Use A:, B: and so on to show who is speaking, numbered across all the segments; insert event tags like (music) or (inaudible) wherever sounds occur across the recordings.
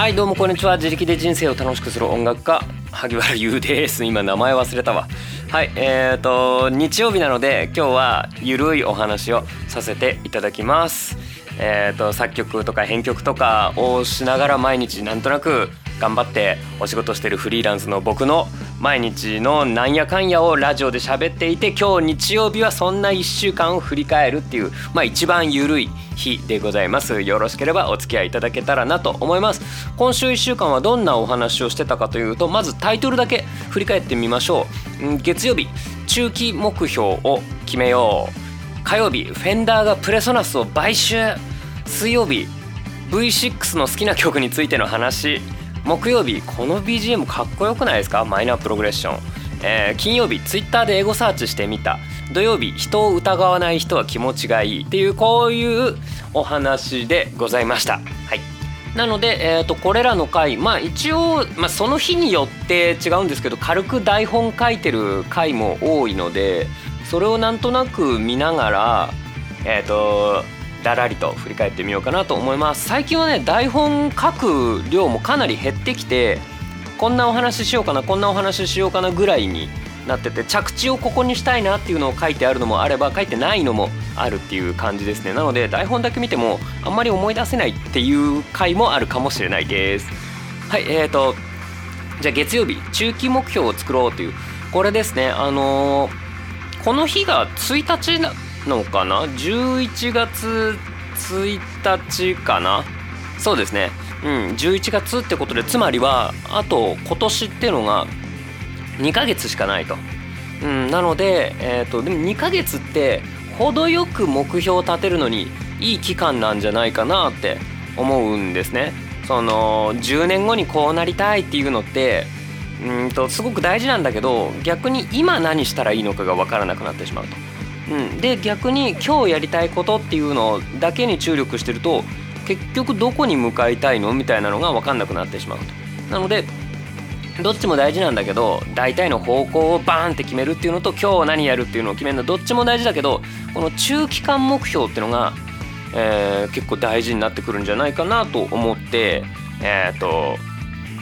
A: はいどうもこんにちは。自力で人生を楽しくする音楽家萩原優です。今名前忘れたわ。はいえーと日曜日なので今日はゆるいお話をさせていただきます。えーと作曲とか編曲とかをしながら毎日なんとなく頑張ってお仕事してるフリーランスの僕の毎日のなんやかんやをラジオで喋っていて今日日曜日はそんな1週間を振り返るっていうまあ一番ゆるい日でございます。よろしければお付き合いいただけたらなと思います。今週1週間はどんなお話をしてたかというとまずタイトルだけ振り返ってみましょう。月曜日中期目標を決めよう。火曜日フェンダーがプレソナスを買収。水曜日 V6 の好きな曲についての話。木曜日この BGM かっこよくないですか？マイナープログレッション、えー、金曜日 Twitter でエゴサーチしてみた。土曜日人を疑わない人は気持ちがいい。っていうこういうお話でございました。はい。なので、えー、とこれらの回まあ一応、まあ、その日によって違うんですけど軽く台本書いてる回も多いのでそれをなんとなく見ながらえっ、ー、とだらりと振り返ってみようかなと思います。最近はね台本書く量もかなり減ってきてこんなお話ししようかなこんなお話ししようかなぐらいになってて着地をここにしたいなっていうのを書いてあるのもあれば書いてないのもあるっていう感じですね。なので台本だけ見てもあんまり思い出せないっていう回もあるかもしれないです。はいえーとじゃあ月曜日中期目標を作ろうという。これですねあのー、この日が1日のかな？11月1日かな？そうですね。うん11月ってことでつまりはあと今年っていうのが2ヶ月しかないと、うん、なので、えーと、でも2ヶ月って程よく目標を立てるのにいい期間なんじゃないかなって思うんですね。その10年後にこうなりたいっていうのってうんとすごく大事なんだけど逆に今何したらいいのかが分からなくなってしまうと。うん、で逆に今日やりたいことっていうのだけに注力してると結局どこに向かいたいの？みたいなのが分かんなくなってしまうと。なのでどっちも大事なんだけど大体の方向をバーンって決めるっていうのと今日何やるっていうのを決めるのどっちも大事だけどこの中期間目標っていうのが、えー、結構大事になってくるんじゃないかなと思ってえっ、ー、と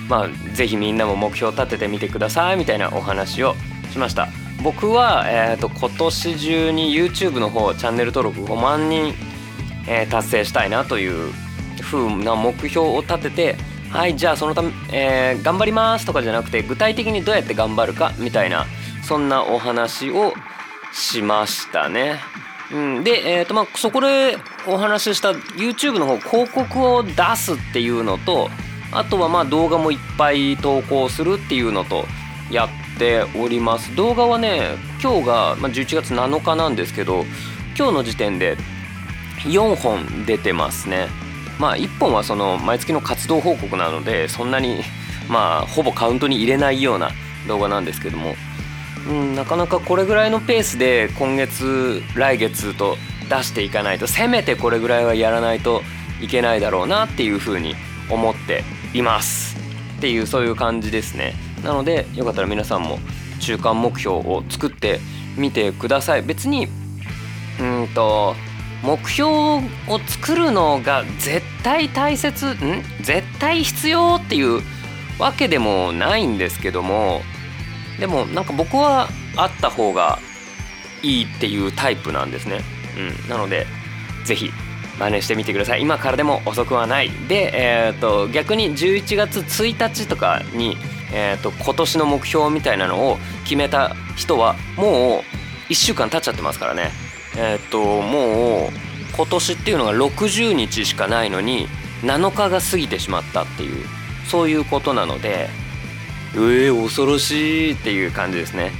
A: まあ是非みんなも目標を立ててみてくださいみたいなお話をしました。僕は、えーと、今年中に YouTube の方チャンネル登録5万人、えー、達成したいなという風な目標を立ててはいじゃあそのため、えー、頑張りますとかじゃなくて具体的にどうやって頑張るかみたいなそんなお話をしましたね。うん、で、えーとまあ、そこでお話しした YouTube の方広告を出すっていうのとあとはまあ動画もいっぱい投稿するっていうのとやってております。動画はね今日がま11月7日なんですけど今日の時点で4本出てますね。まあ1本はその毎月の活動報告なのでそんなに (laughs) まあほぼカウントに入れないような動画なんですけども、うん、なかなかこれぐらいのペースで今月来月と出していかないとせめてこれぐらいはやらないといけないだろうなっていうふうに思っていますっていうそういう感じですね。なのでよかったら皆さんも中間目標を作ってみてください。別にうんと目標を作るのが絶対大切ん？絶対必要っていうわけでもないんですけどもでもなんか僕はあった方がいいっていうタイプなんですね、うん、なので是非真似してみてください。今からでも遅くはない。で、えーと逆に11月1日とかにえーと、今年の目標みたいなのを決めた人はもう1週間経っちゃってますからね。えっ、ー、ともう今年っていうのが60日しかないのに7日が過ぎてしまったっていうそういうことなのでえー、恐ろしいっていう感じですね。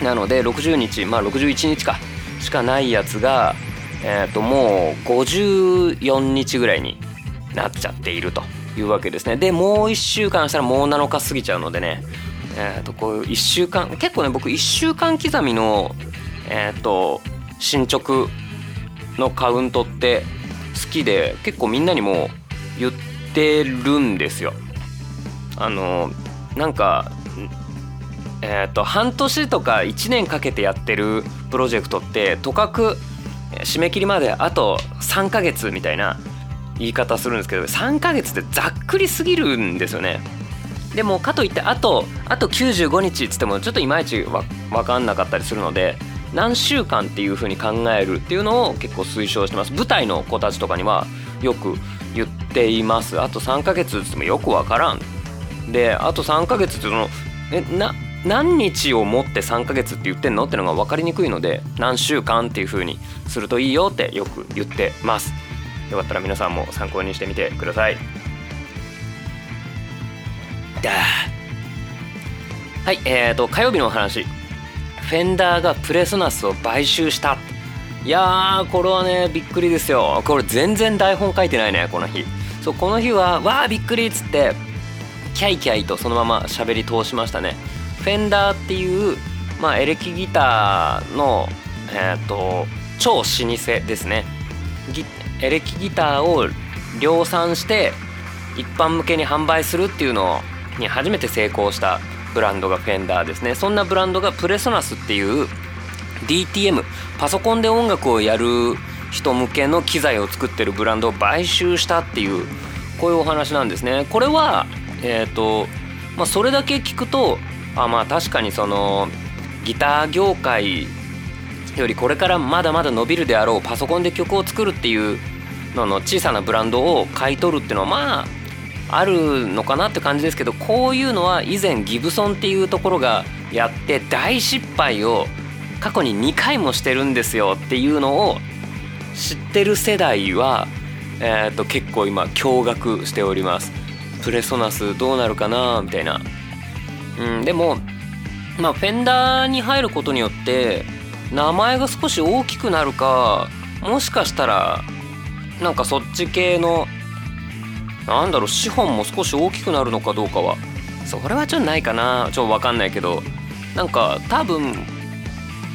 A: うん。なので60日まあ61日かしかないやつがえっ、ー、ともう54日ぐらいになっちゃっていると。いうわけですね。でもう1週間したらもう7日過ぎちゃうのでね。えー、とこういう1週間結構ね僕1週間刻みのえっ、ー、と進捗のカウントって好きで結構みんなにも言ってるんですよ。あのなんかえっ、ー、と半年とか1年かけてやってるプロジェクトってとかく締め切りまであと3ヶ月みたいな言い方するんですけど3ヶ月ってざっくりすぎるんですよね。でもかといってあとあと95日っつってもちょっといまいち分かんなかったりするので何週間っていう風に考えるっていうのを結構推奨してます。舞台の子たちとかにはよく言っています。あと3ヶ月っつってもよく分からん。であと3ヶ月ってそのえな何日をもって3ヶ月って言ってんの？ってのが分かりにくいので何週間っていう風にするといいよってよく言ってます。よかったら皆さんも参考にしてみてください。だ。はいえーと火曜日のお話。フェンダーがプレソナスを買収した。いやーこれはねびっくりですよ。これ全然台本書いてないねこの日。そうこの日はわーびっくりっつってキャイキャイとそのまま喋り通しましたね。フェンダーっていうまあエレキギターのえっ、ー、と超老舗ですね。エレキギターを量産して一般向けに販売するっていうのに初めて成功したブランドがフェンダーですね。そんなブランドがプレソナスっていう DTM パソコンで音楽をやる人向けの機材を作ってるブランドを買収したっていうこういうお話なんですね。これはえっ、ー、とまあそれだけ聞くとあまあ確かにそのギター業界よりこれからまだまだ伸びるであろうパソコンで曲を作るっていうのの小さなブランドを買い取るっていうのはまああるのかなって感じですけどこういうのは以前ギブソンっていうところがやって大失敗を過去に2回もしてるんですよっていうのを知ってる世代は、えー、と結構今驚愕しておりますプレソナスどうなるかなみたいな、うん、でもまあフェンダーに入ることによって名前が少し大きくなるかもしかしたらなんかそっち系のなんだろう資本も少し大きくなるのかどうかは。それはちょっとないかな。ちょっと分かんないけど。なんか多分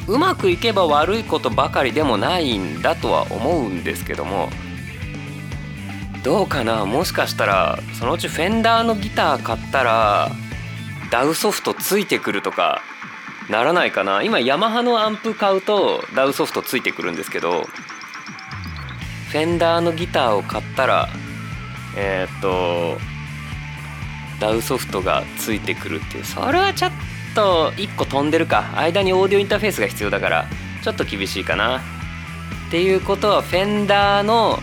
A: うまくいけば悪いことばかりでもないんだとは思うんですけども。どうかな。もしかしたらそのうちフェンダーのギター買ったら DAWソフトついてくるとか。ならないかな。今ヤマハのアンプ買うと DAWソフトついてくるんですけどフェンダーのギターを買ったらえー、っと DAWソフトがついてくるっていう。それはちょっと1個飛んでるか。間にオーディオインターフェースが必要だからちょっと厳しいかな。っていうことはフェンダーの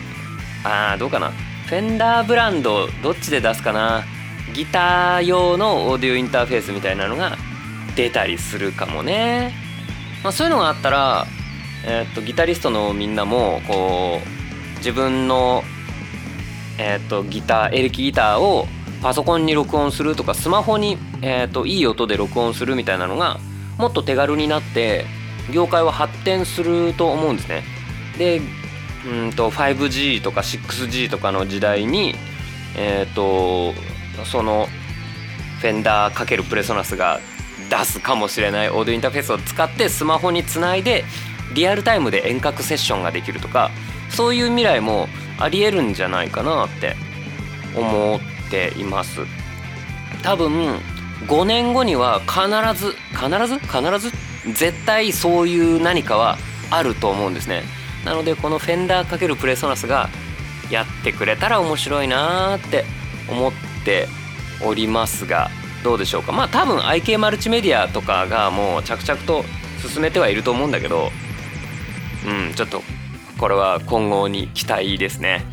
A: あーどうかな。フェンダーブランドどっちで出すかな。ギター用のオーディオインターフェースみたいなのが出たりするかもね、まあ、そういうのがあったら、えー、っとギタリストのみんなもこう自分のえーと、ギターエレキギターをパソコンに録音するとかスマホに、えーと、いい音で録音するみたいなのがもっと手軽になって業界は発展すると思うんですね。でうんと 5G とか 6G とかの時代に、えーと、そのフェンダー×プレソナスが出すかもしれないオーディオインターフェースを使ってスマホにつないでリアルタイムで遠隔セッションができるとかそういう未来もありえるんじゃないかなって思っています。多分5年後には必ず必ず？必ず？絶対そういう何かはあると思うんですね。なのでこのフェンダー×プレソナスがやってくれたら面白いなーって思っておりますがどうでしょうか。まあ多分 IK マルチメディアとかがもう着々と進めてはいると思うんだけどうんちょっとこれは今後に期待ですね。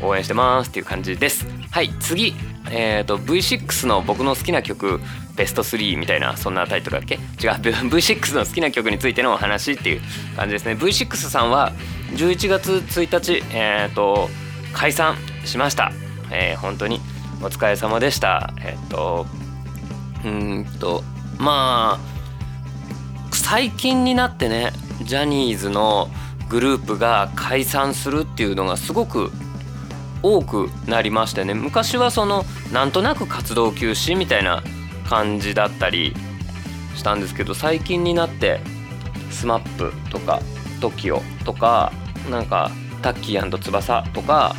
A: 応援してますっていう感じです。はい次。えーと、V6 の僕の好きな曲ベスト3みたいなそんなタイトルだっけ？違う (laughs) V6 の好きな曲についてのお話っていう感じですね。V6 さんは11月1日えっ、ー、と解散しました、えー、本当にお疲れ様でした。えっ、ー、とうんとまあ最近になってねジャニーズのグループが解散するっていうのがすごく多くなりましてね昔はそのなんとなく活動休止みたいな感じだったりしたんですけど最近になって SMAP とか TOKIO とかなんかタッキー翼とか、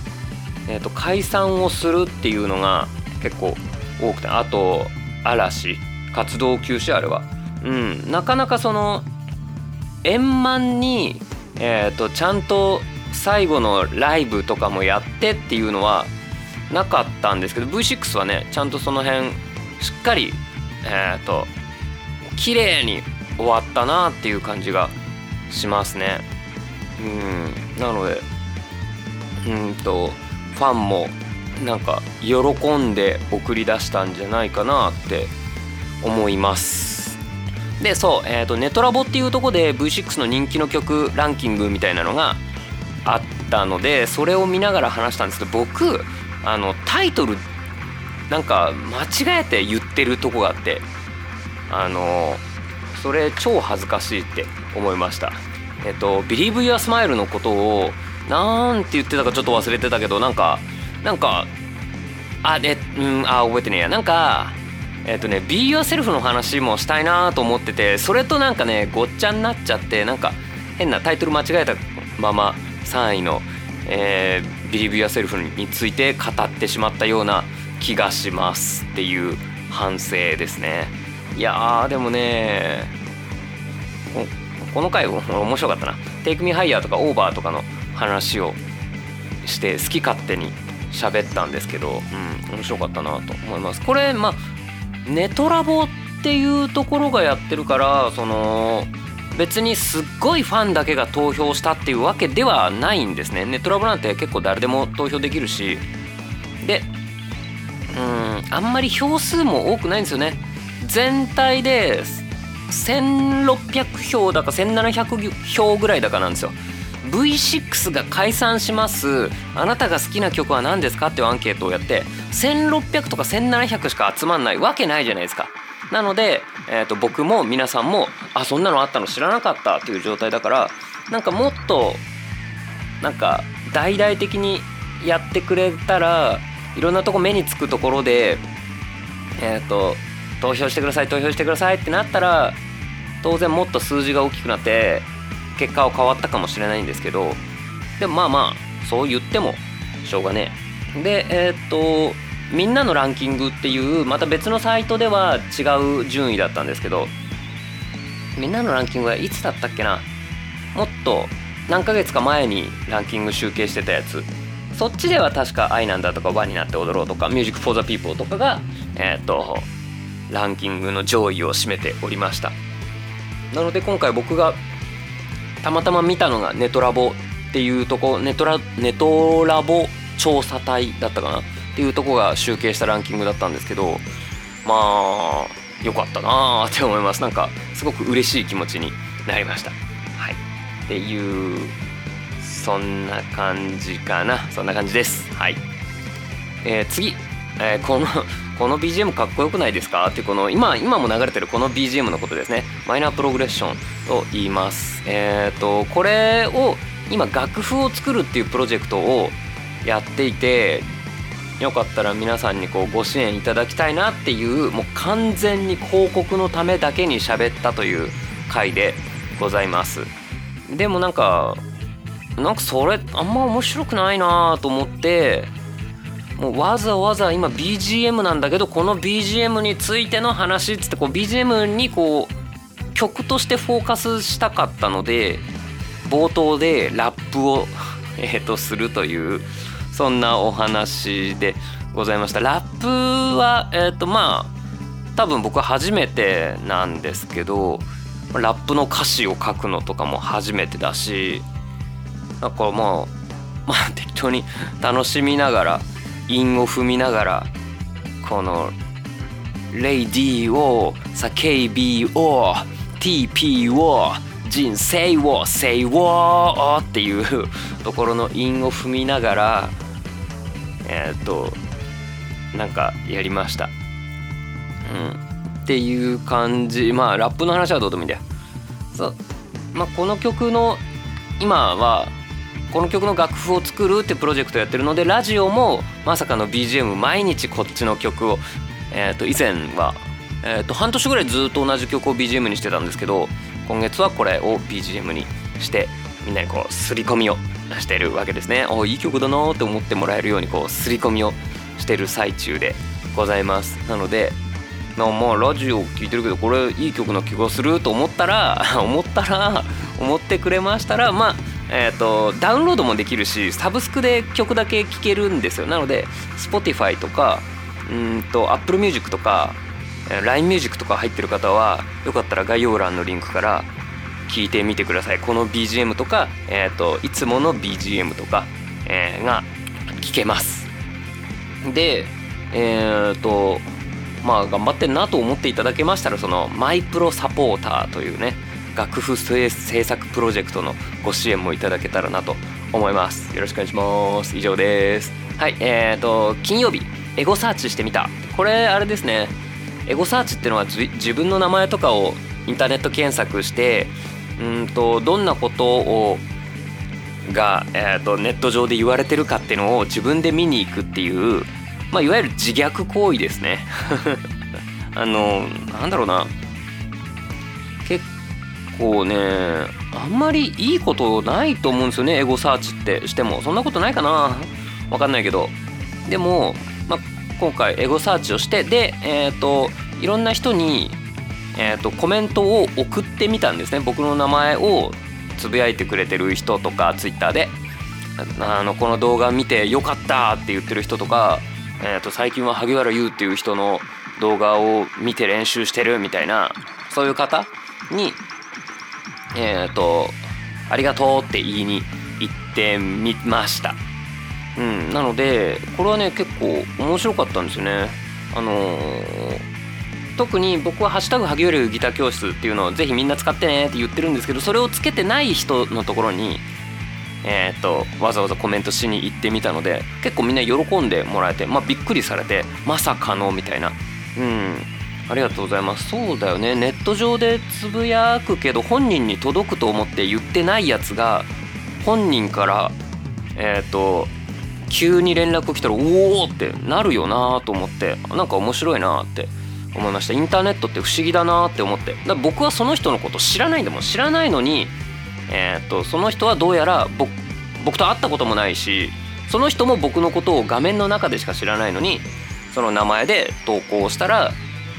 A: えー、と解散をするっていうのが結構多くてあと嵐活動休止あれはうん。なかなかその円満にえーと、ちゃんと最後のライブとかもやってっていうのはなかったんですけど V6 はねちゃんとその辺しっかりえっ、ー、と綺麗に終わったなっていう感じがしますね。うん。なのでうんとファンもなんか喜んで送り出したんじゃないかなって思いますでそう、えーと、ネトラボっていうとこで V6 の人気の曲ランキングみたいなのがあったのでそれを見ながら話したんですけど僕あのタイトルなんか間違えて言ってるとこがあってあのそれ超恥ずかしいって思いましたえっと「Believe Your Smile」のことをなんて言ってたかちょっと忘れてたけどなんかなんかあでうんあ覚えてねえや。なんかえっ、とね「Be Yourself」の話もしたいなと思っててそれとなんかねごっちゃになっちゃってなんか変なタイトル間違えたまま3位の「えー、Believe Yourself」について語ってしまったような気がしますっていう反省ですね。いやでもねこの回面白かったな「Take Me Higher」とか「Over」とかの話をして好き勝手に喋ったんですけど、うん、面白かったなと思います。これまあネトラボっていうところがやってるからその別にすっごいファンだけが投票したっていうわけではないんですね。ネトラボなんて結構誰でも投票できるしでうんあんまり票数も多くないんですよね。全体で1600票だか1700票ぐらいだかなんですよ。V6 が解散します。あなたが好きな曲は何ですか？っていうアンケートをやって1600とか1700しか集まんないわけないじゃないですか。なので、えー、と僕も皆さんもあそんなのあったの？知らなかったっていう状態だからなんかもっとなんか大々的にやってくれたらいろんなとこ目につくところでえっ、ー、と投票してください投票してくださいってなったら当然もっと数字が大きくなって結果は変わったかもしれないんですけどでもまあまあそう言ってもしょうがねえ。でえー、っとみんなのランキングっていうまた別のサイトでは違う順位だったんですけどみんなのランキングはいつだったっけな？もっと何ヶ月か前にランキング集計してたやつ。そっちでは確か「愛なんだ」とか「WAになっておどろう」とか「Music for the People」とかがえー、っとランキングの上位を占めておりました。なので今回僕がたまたま見たのがネトラボっていうとこネトラネトラボ調査隊だったかな？っていうとこが集計したランキングだったんですけどまあ良かったなーって思います。なんかすごく嬉しい気持ちになりました。はい。っていうそんな感じかな。そんな感じです。はい。えー、次、えー、このこの BGM かっこよくないですか？ってこの今今も流れてるこの BGM のことですね。マイナープログレッションと言います。えっ、ー、とこれを今楽譜を作るっていうプロジェクトをやっていてよかったら皆さんにこうご支援いただきたいなっていうもう完全に広告のためだけに喋ったという回でございます。でもなんかなんかそれあんま面白くないなと思ってもうわざわざ今 BGM なんだけどこの BGM についての話っつってこう BGM にこう曲としてフォーカスしたかったので冒頭でラップを (laughs) えとするというそんなお話でございました。ラップはえっ、とまあ多分僕は初めてなんですけどラップの歌詞を書くのとかも初めてだしだからまあまあ適当に楽しみながら韻を踏みながらこの「レイディーを叫びを TP を人生を生を」っていうところの韻を踏みながらえっ、となんかやりました。うん、っていう感じまあラップの話はどうでもいいんだよ。そうまあ、この曲の今はこの曲の楽譜を作るってプロジェクトやってるのでラジオもまさかの BGM 毎日こっちの曲を、えー、と以前は、えー、と半年ぐらいずっと同じ曲を BGM にしてたんですけど今月はこれを BGM にしてみんなにこう刷り込みをしてるわけですね。おいい曲だなって思ってもらえるようにこう刷り込みをしてる最中でございます。なのでまあラジオ聴いてるけどこれいい曲な気がすると思ったら (laughs) 思ったら思ってくれましたらまあえーと、ダウンロードもできるしサブスクで曲だけ聴けるんですよ。なので Spotify とかうんと Apple Music とか LINE Music とか入ってる方はよかったら概要欄のリンクから聞いてみてください。この BGM とか、えーと、いつもの BGM とか、えー、が聞けます。でえっ、ー、とまあ頑張ってんなと思っていただけましたらそのマイプロサポーターというね楽譜制作プロジェクトのご支援もいただけたらなと思います。よろしくお願いします。以上ですはいえーと金曜日エゴサーチしてみた。これあれですね。エゴサーチっていうのは自分の名前とかをインターネット検索してうんとどんなことをが、えーと、ネット上で言われてるかっていうのを自分で見に行くっていう、まあ、いわゆる自虐行為ですね。(laughs) あのなんだろうな。構ねあんまりいいことないと思うんですよねエゴサーチって。してもそんなことないかな。わかんないけど。でも、まあ、今回エゴサーチをしてでえっ、ー、といろんな人に、えーと、コメントを送ってみたんですね。僕の名前をつぶやいてくれてる人とかツイッターで。あのこの動画見てよかったって言ってる人とか、えー、と最近は萩原優っていう人の動画を見て練習してるみたいなそういう方にえっ、ー、とありがとうって言いに行ってみました。うんなのでこれはね結構面白かったんですよね。あのー、特に僕は「ハッシュタグ萩原ギター教室」っていうのをぜひみんな使ってねって言ってるんですけどそれをつけてない人のところにえーと、わざわざコメントしに行ってみたので結構みんな喜んでもらえて、まあ、びっくりされてまさかのみたいな。うん。ありがとうございます。そうだよね。ネット上でつぶやくけど本人に届くと思って言ってないやつが本人からえっ、ー、と急に連絡来たらおおってなるよなと思ってなんか面白いなって思いました。インターネットって不思議だなって思って。だ僕はその人のこと知らないんだもん。知らないのにえっ、ー、とその人はどうやら僕僕と会ったこともないしその人も僕のことを画面の中でしか知らないのにその名前で投稿したら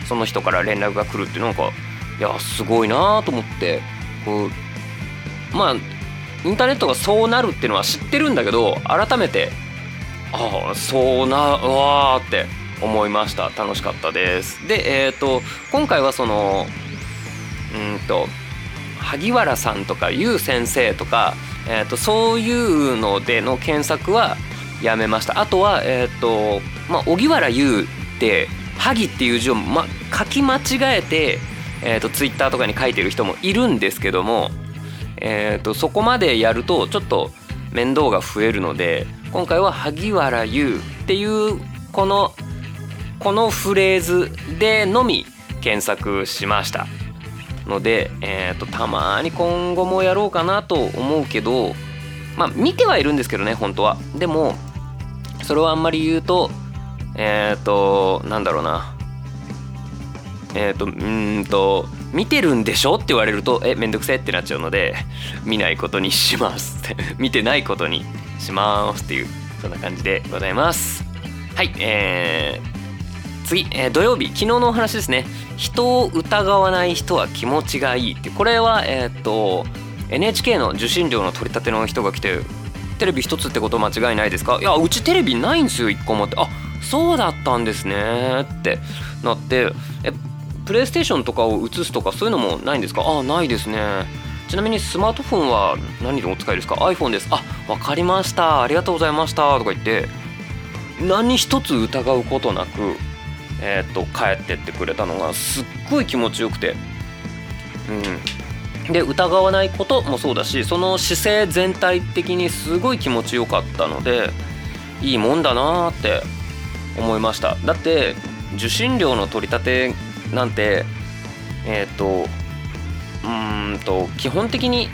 A: その人から連絡が来るってなんかいやすごいなと思ってこうまあインターネットがそうなるっていうのは知ってるんだけど改めてああそうなわーって思いました。楽しかったです。でえっ、ー、と今回はそのうんと萩原さんとかゆう先生とか、えーと、そういうのでの検索はやめました。あとはえっ、ー、とまあ荻原優って萩っていう字を、ま、書き間違えて、えーと、ツイッターとかに書いてる人もいるんですけども、えーと、そこまでやるとちょっと面倒が増えるので今回は萩原優っていうこのこのフレーズでのみ検索しました。ので、えーと、たまに今後もやろうかなと思うけどまあ見てはいるんですけどね本当は。でもそれをあんまり言うとえっ、ー、となんだろうな。えっ、ー、とうんと見てるんでしょ？って言われるとえめんどくせえ？ってなっちゃうので見ないことにします (laughs) 見てないことにしますっていうそんな感じでございます。はいえー、次、えー、土曜日。昨日のお話ですね。人を疑わない人は気持ちがいいって。これはえっ、ー、と NHK の受信料の取り立ての人が来てテレビ一つってこと間違いないですか？いやうちテレビないんですよ1個もって。あそうだったんですねってなってえプレイステーションとかを映すとかそういうのもないんですか？あないですね。ちなみにスマートフォンは何でお使いですか？iPhone です。あ分かりました。ありがとうございました。とか言って何一つ疑うことなくえっ、と帰ってってくれたのがすっごい気持ちよくて。うん。で疑わないこともそうだしその姿勢全体的にすごい気持ちよかったのでいいもんだなーって思いました。だって受信料の取り立てなんてえっ、とうんと基本的に、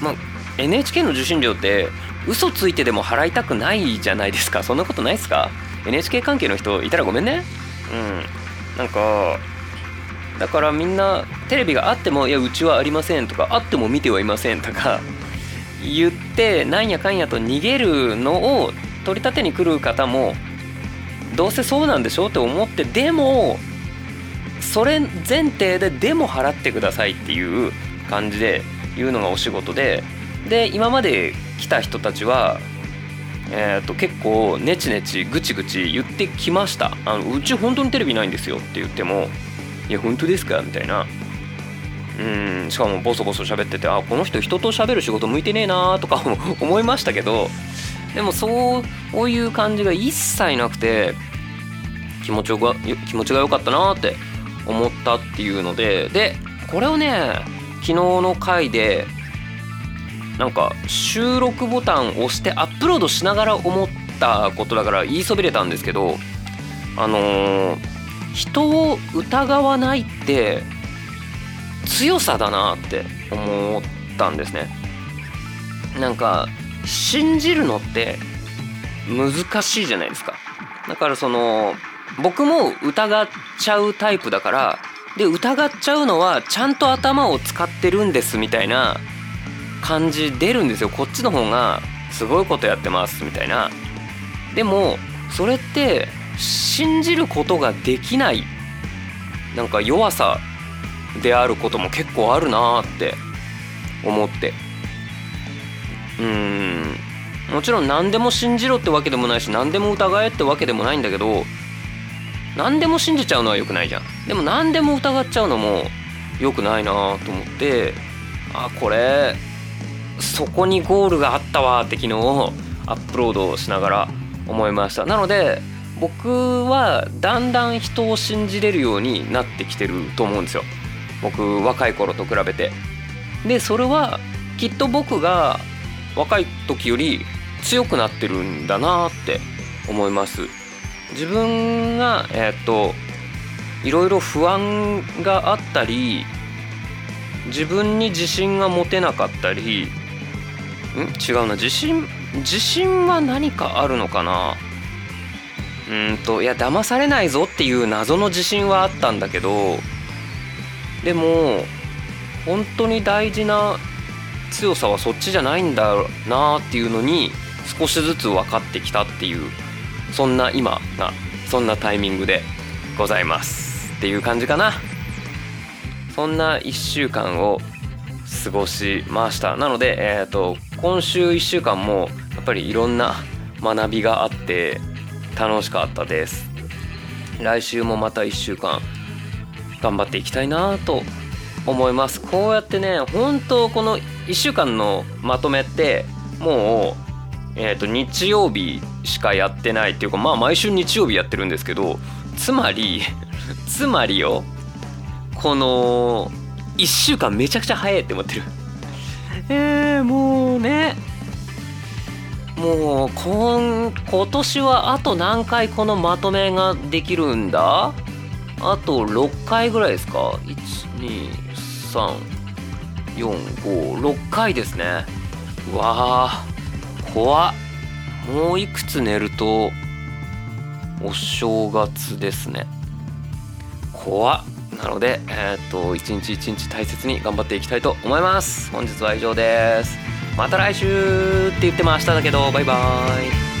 A: まあ、NHK の受信料って嘘ついてでも払いたくないじゃないですか。そんなことないですか？NHK 関係の人いたらごめんね。うん。なんかだからみんなテレビがあっても「いやうちはありません」とか「あっても見てはいません」とか言ってなんやかんやと逃げるのを取り立てに来る方もどうせそうなんでしょって思ってでもそれ前提ででも払ってくださいっていう感じで言うのがお仕事でで今まで来た人たちはえー、と結構ネチネチぐちぐち言ってきました。あのうち本当にテレビないんですよって言ってもいや本当ですかみたいな。うんしかもボソボソ喋っててあこの人人と喋る仕事向いてねえなとか思いましたけどでもそういう感じが一切なくて気持ちが気持ちが良かったなって思ったっていうのででこれをね昨日の回でなんか収録ボタンを押してアップロードしながら思ったことだから言いそびれたんですけどあのー、人を疑わないって強さだなって思ったんですね。なんか信じるのって難しいじゃないですか。だからその僕も疑っちゃうタイプだからで疑っちゃうのはちゃんと頭を使ってるんですみたいな感じ出るんですよ。こっちの方がすごいことやってますみたいな。でもそれって信じることができないなんか弱さであることも結構あるなって思って。うん。もちろん何でも信じろってわけでもないし何でも疑えってわけでもないんだけど何でも信じちゃうのは良くないじゃん。でも何でも疑っちゃうのも良くないなと思ってあこれそこにゴールがあったわって昨日アップロードしながら思いました。なので僕はだんだん人を信じれるようになってきてると思うんですよ。僕若い頃と比べて。でそれはきっと僕が若い時より強くなってるんだなって思います。自分がえ、っといろいろ不安があったり自分に自信が持てなかったりん？違うな。自信自信は何かあるのかな？うんといや騙されないぞっていう謎の自信はあったんだけどでも本当に大事な強さはそっちじゃないんだなっていうのに少しずつ分かってきたっていう。そんな今がそんなタイミングでございますっていう感じかな。そんな1週間を過ごしました。なので、えーと、今週1週間もやっぱりいろんな学びがあって楽しかったです。来週もまた1週間頑張っていきたいなと思います。こうやってね本当この1週間のまとめってもう、えーと日曜日しかやってないっていうかまあ毎週日曜日やってるんですけどつまり (laughs) つまりよこの1週間めちゃくちゃ早いって思ってる。えー、もうね。もう今今年はあと何回このまとめができるんだ？あと6回ぐらいですか？12345回ですね。うわー怖っ。もういくつ寝るとお正月ですね。怖っ。なので、えー、っと一日一日大切に頑張っていきたいと思います。本日は以上です。また来週って言っても明日だけどバイバーイ。